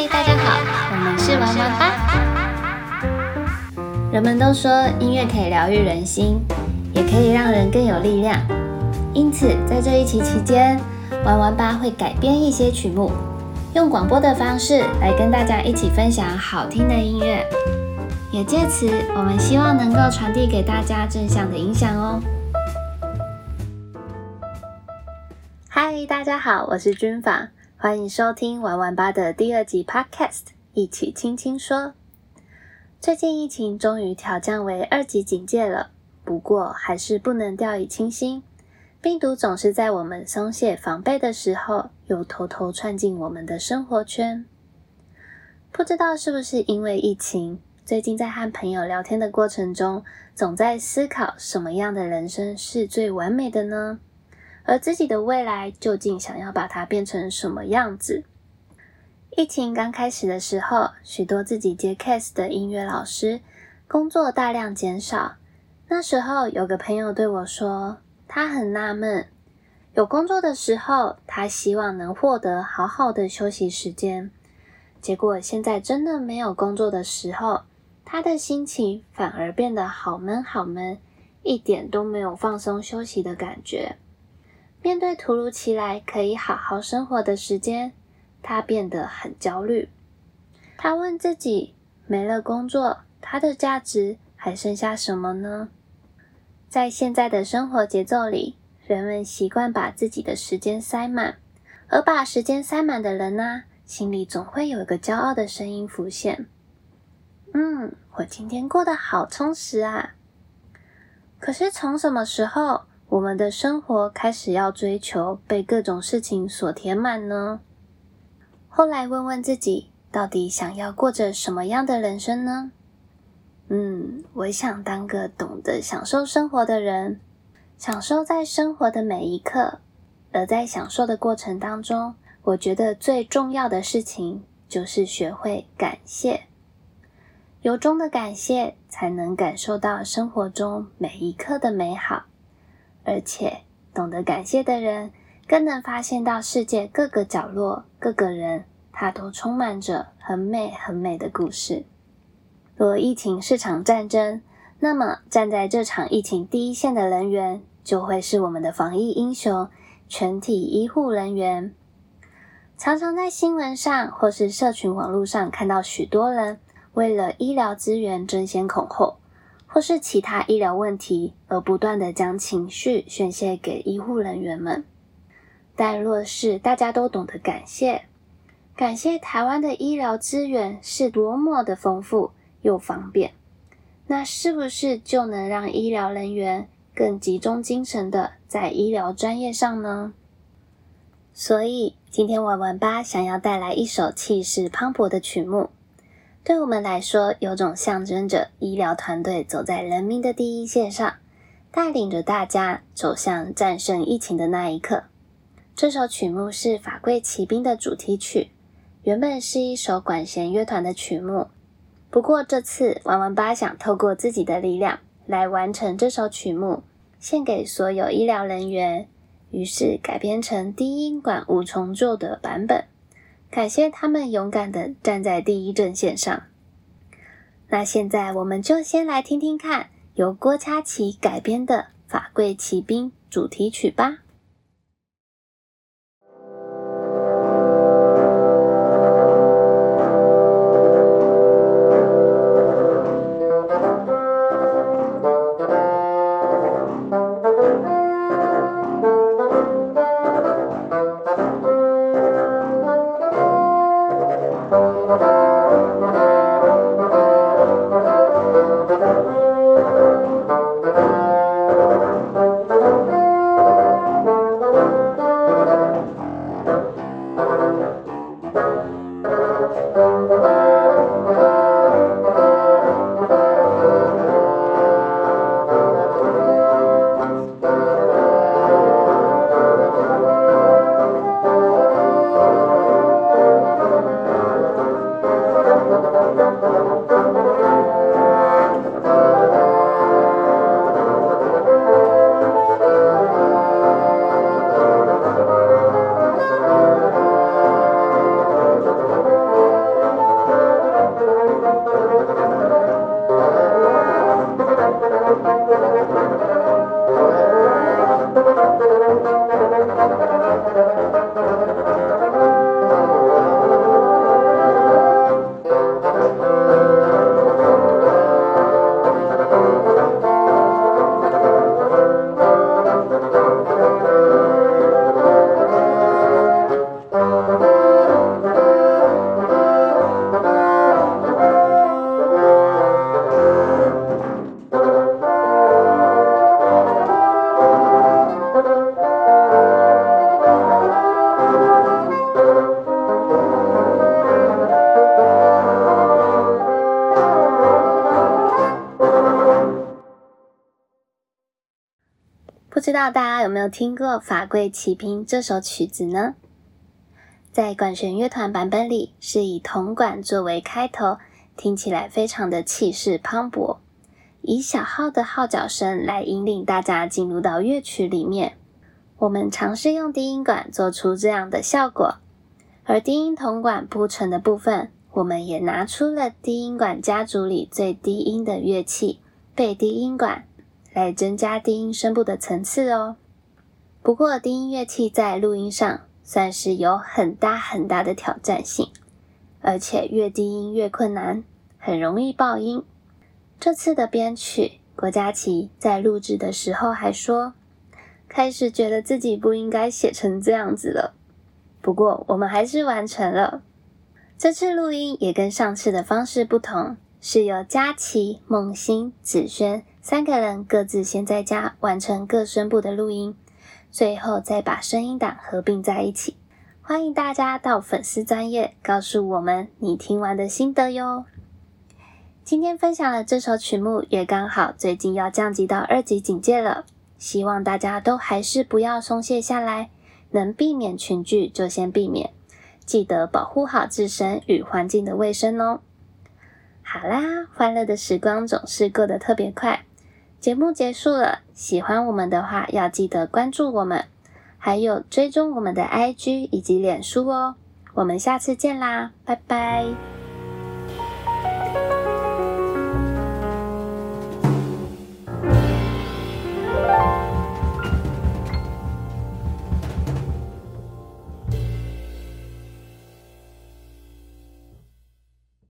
嗨，大家好，我们是玩玩吧。人们都说音乐可以疗愈人心，也可以让人更有力量。因此，在这一期期间，玩玩吧会改编一些曲目，用广播的方式来跟大家一起分享好听的音乐。也借此，我们希望能够传递给大家正向的影响哦。嗨，大家好，我是军法，欢迎收听玩玩吧的第二集 Podcast，一起轻轻说。最近疫情终于调降为二级警戒了，不过还是不能掉以轻心，病毒总是在我们松懈防备的时候，又偷偷窜进我们的生活圈。不知道是不是因为疫情？最近在和朋友聊天的过程中，总在思考什么样的人生是最完美的呢？而自己的未来究竟想要把它变成什么样子？疫情刚开始的时候，许多自己接 case 的音乐老师工作大量减少。那时候有个朋友对我说，他很纳闷，有工作的时候，他希望能获得好好的休息时间，结果现在真的没有工作的时候。他的心情反而变得好闷好闷，一点都没有放松休息的感觉。面对突如其来可以好好生活的时间，他变得很焦虑。他问自己：没了工作，他的价值还剩下什么呢？在现在的生活节奏里，人们习惯把自己的时间塞满，而把时间塞满的人呢，心里总会有一个骄傲的声音浮现。嗯，我今天过得好充实啊！可是从什么时候，我们的生活开始要追求被各种事情所填满呢？后来问问自己，到底想要过着什么样的人生呢？嗯，我想当个懂得享受生活的人，享受在生活的每一刻。而在享受的过程当中，我觉得最重要的事情就是学会感谢。由衷的感谢，才能感受到生活中每一刻的美好。而且，懂得感谢的人，更能发现到世界各个角落、各个人，他都充满着很美、很美的故事。若疫情是场战争，那么站在这场疫情第一线的人员，就会是我们的防疫英雄——全体医护人员。常常在新闻上或是社群网络上看到许多人。为了医疗资源争先恐后，或是其他医疗问题而不断的将情绪宣泄给医护人员们。但若是大家都懂得感谢，感谢台湾的医疗资源是多么的丰富又方便，那是不是就能让医疗人员更集中精神的在医疗专业上呢？所以今天玩玩吧想要带来一首气势磅礴的曲目。对我们来说，有种象征着医疗团队走在人民的第一线上，带领着大家走向战胜疫情的那一刻。这首曲目是《法贵骑兵》的主题曲，原本是一首管弦乐团的曲目。不过这次玩玩吧想透过自己的力量来完成这首曲目，献给所有医疗人员，于是改编成低音管五重奏的版本。感谢他们勇敢的站在第一阵线上。那现在我们就先来听听看由郭嘉琪改编的《法贵骑兵》主题曲吧。不知道大家有没有听过《法柜齐平》这首曲子呢？在管弦乐团版本里，是以铜管作为开头，听起来非常的气势磅礴，以小号的号角声来引领大家进入到乐曲里面。我们尝试用低音管做出这样的效果，而低音铜管铺成的部分，我们也拿出了低音管家族里最低音的乐器——贝低音管，来增加低音声部的层次哦。不过，低音乐器在录音上，算是有很大很大的挑战性，而且越低音越困难，很容易爆音。这次的编曲，郭嘉琪在录制的时候还说，开始觉得自己不应该写成这样子了。不过我们还是完成了。这次录音也跟上次的方式不同，是由佳琪、梦欣、子轩三个人各自先在家完成各声部的录音。最后再把声音档合并在一起，欢迎大家到粉丝专页告诉我们你听完的心得哟。今天分享的这首曲目也刚好最近要降级到二级警戒了，希望大家都还是不要松懈下来，能避免群聚就先避免，记得保护好自身与环境的卫生哦。好啦，欢乐的时光总是过得特别快。节目结束了，喜欢我们的话要记得关注我们，还有追踪我们的 IG 以及脸书哦。我们下次见啦，拜拜。